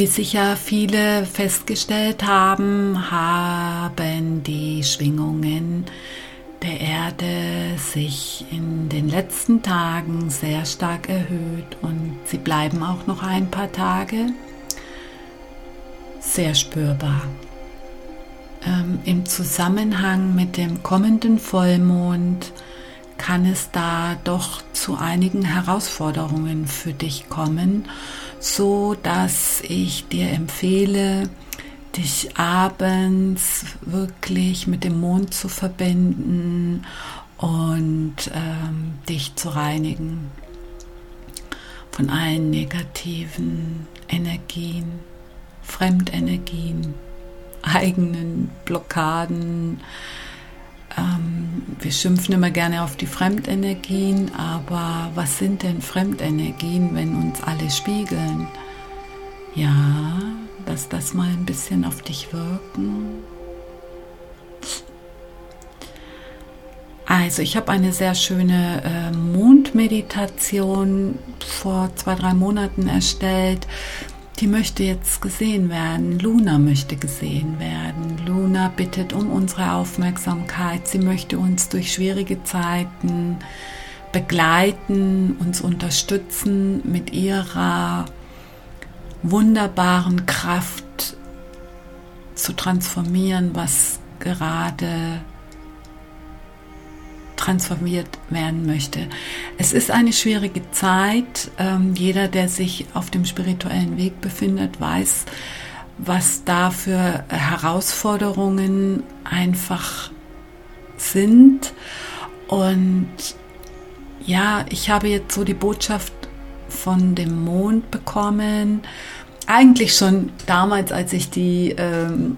Wie sicher viele festgestellt haben, haben die Schwingungen der Erde sich in den letzten Tagen sehr stark erhöht und sie bleiben auch noch ein paar Tage sehr spürbar. Ähm, Im Zusammenhang mit dem kommenden Vollmond kann es da doch zu einigen Herausforderungen für dich kommen, so dass ich dir empfehle, dich abends wirklich mit dem Mond zu verbinden und ähm, dich zu reinigen von allen negativen Energien, Fremdenergien, eigenen Blockaden, ähm, wir schimpfen immer gerne auf die Fremdenergien, aber was sind denn Fremdenergien, wenn uns alle spiegeln? Ja, lass das mal ein bisschen auf dich wirken. Also ich habe eine sehr schöne äh, Mondmeditation vor zwei, drei Monaten erstellt die möchte jetzt gesehen werden. Luna möchte gesehen werden. Luna bittet um unsere Aufmerksamkeit. Sie möchte uns durch schwierige Zeiten begleiten, uns unterstützen mit ihrer wunderbaren Kraft zu transformieren, was gerade transformiert werden möchte. Es ist eine schwierige Zeit. Ähm, jeder, der sich auf dem spirituellen Weg befindet, weiß, was da für Herausforderungen einfach sind. Und ja, ich habe jetzt so die Botschaft von dem Mond bekommen. Eigentlich schon damals, als ich die ähm,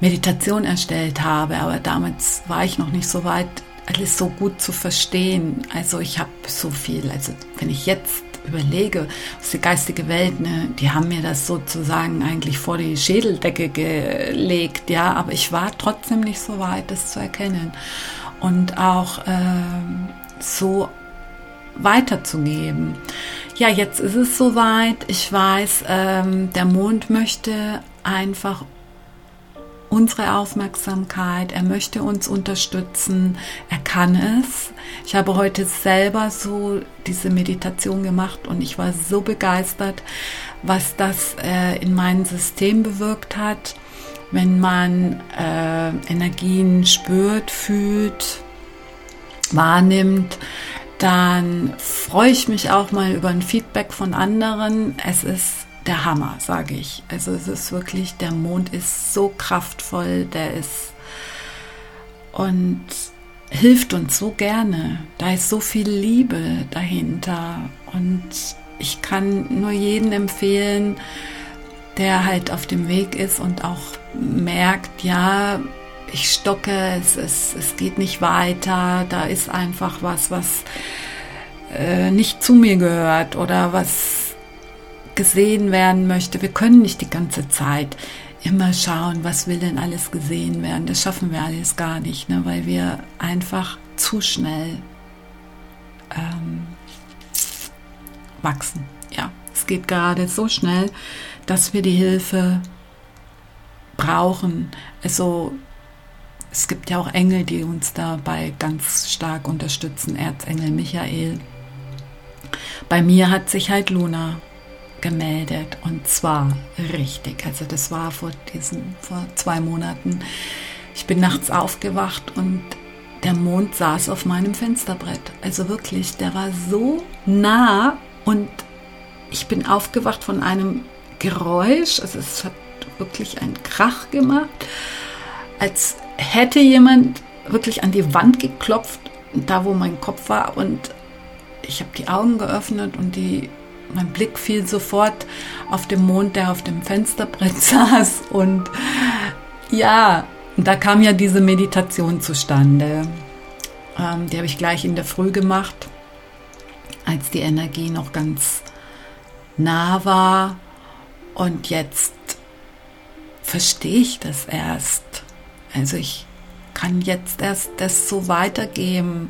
Meditation erstellt habe, aber damals war ich noch nicht so weit, alles so gut zu verstehen. Also ich habe so viel, also wenn ich jetzt überlege, aus der geistige Welt, ne, die haben mir das sozusagen eigentlich vor die Schädeldecke gelegt, ja, aber ich war trotzdem nicht so weit, das zu erkennen und auch ähm, so weiterzugeben. Ja, jetzt ist es soweit. Ich weiß, ähm, der Mond möchte einfach unsere Aufmerksamkeit, er möchte uns unterstützen, er kann es. Ich habe heute selber so diese Meditation gemacht und ich war so begeistert, was das äh, in meinem System bewirkt hat, wenn man äh, Energien spürt, fühlt, wahrnimmt. Dann freue ich mich auch mal über ein Feedback von anderen. Es ist der Hammer, sage ich. Also es ist wirklich, der Mond ist so kraftvoll, der ist und hilft uns so gerne. Da ist so viel Liebe dahinter und ich kann nur jeden empfehlen, der halt auf dem Weg ist und auch merkt, ja, ich stocke, es, es, es geht nicht weiter, da ist einfach was, was äh, nicht zu mir gehört oder was gesehen werden möchte. Wir können nicht die ganze Zeit immer schauen, was will denn alles gesehen werden. Das schaffen wir alles gar nicht, ne? weil wir einfach zu schnell ähm, wachsen. Ja, es geht gerade so schnell, dass wir die Hilfe brauchen. Also es gibt ja auch Engel, die uns dabei ganz stark unterstützen. Erzengel Michael. Bei mir hat sich halt Luna gemeldet und zwar richtig. Also das war vor diesen vor zwei Monaten. Ich bin nachts aufgewacht und der Mond saß auf meinem Fensterbrett. Also wirklich, der war so nah und ich bin aufgewacht von einem Geräusch. Also es hat wirklich einen Krach gemacht, als hätte jemand wirklich an die Wand geklopft, da wo mein Kopf war und ich habe die Augen geöffnet und die mein Blick fiel sofort auf den Mond, der auf dem Fensterbrett saß. Und ja, da kam ja diese Meditation zustande. Ähm, die habe ich gleich in der Früh gemacht, als die Energie noch ganz nah war. Und jetzt verstehe ich das erst. Also ich kann jetzt erst das so weitergeben,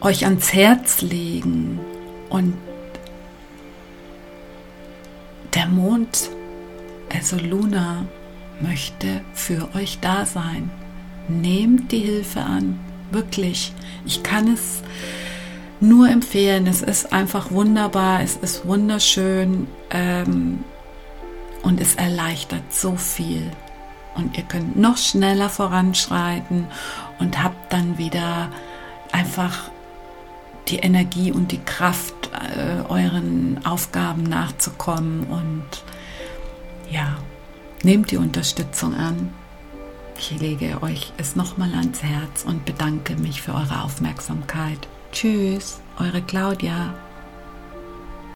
euch ans Herz legen und Mond, also Luna, möchte für euch da sein. Nehmt die Hilfe an, wirklich. Ich kann es nur empfehlen. Es ist einfach wunderbar, es ist wunderschön ähm, und es erleichtert so viel. Und ihr könnt noch schneller voranschreiten und habt dann wieder einfach die Energie und die Kraft, äh, euren Aufgaben nachzukommen. Und ja, nehmt die Unterstützung an. Ich lege euch es nochmal ans Herz und bedanke mich für eure Aufmerksamkeit. Tschüss, eure Claudia.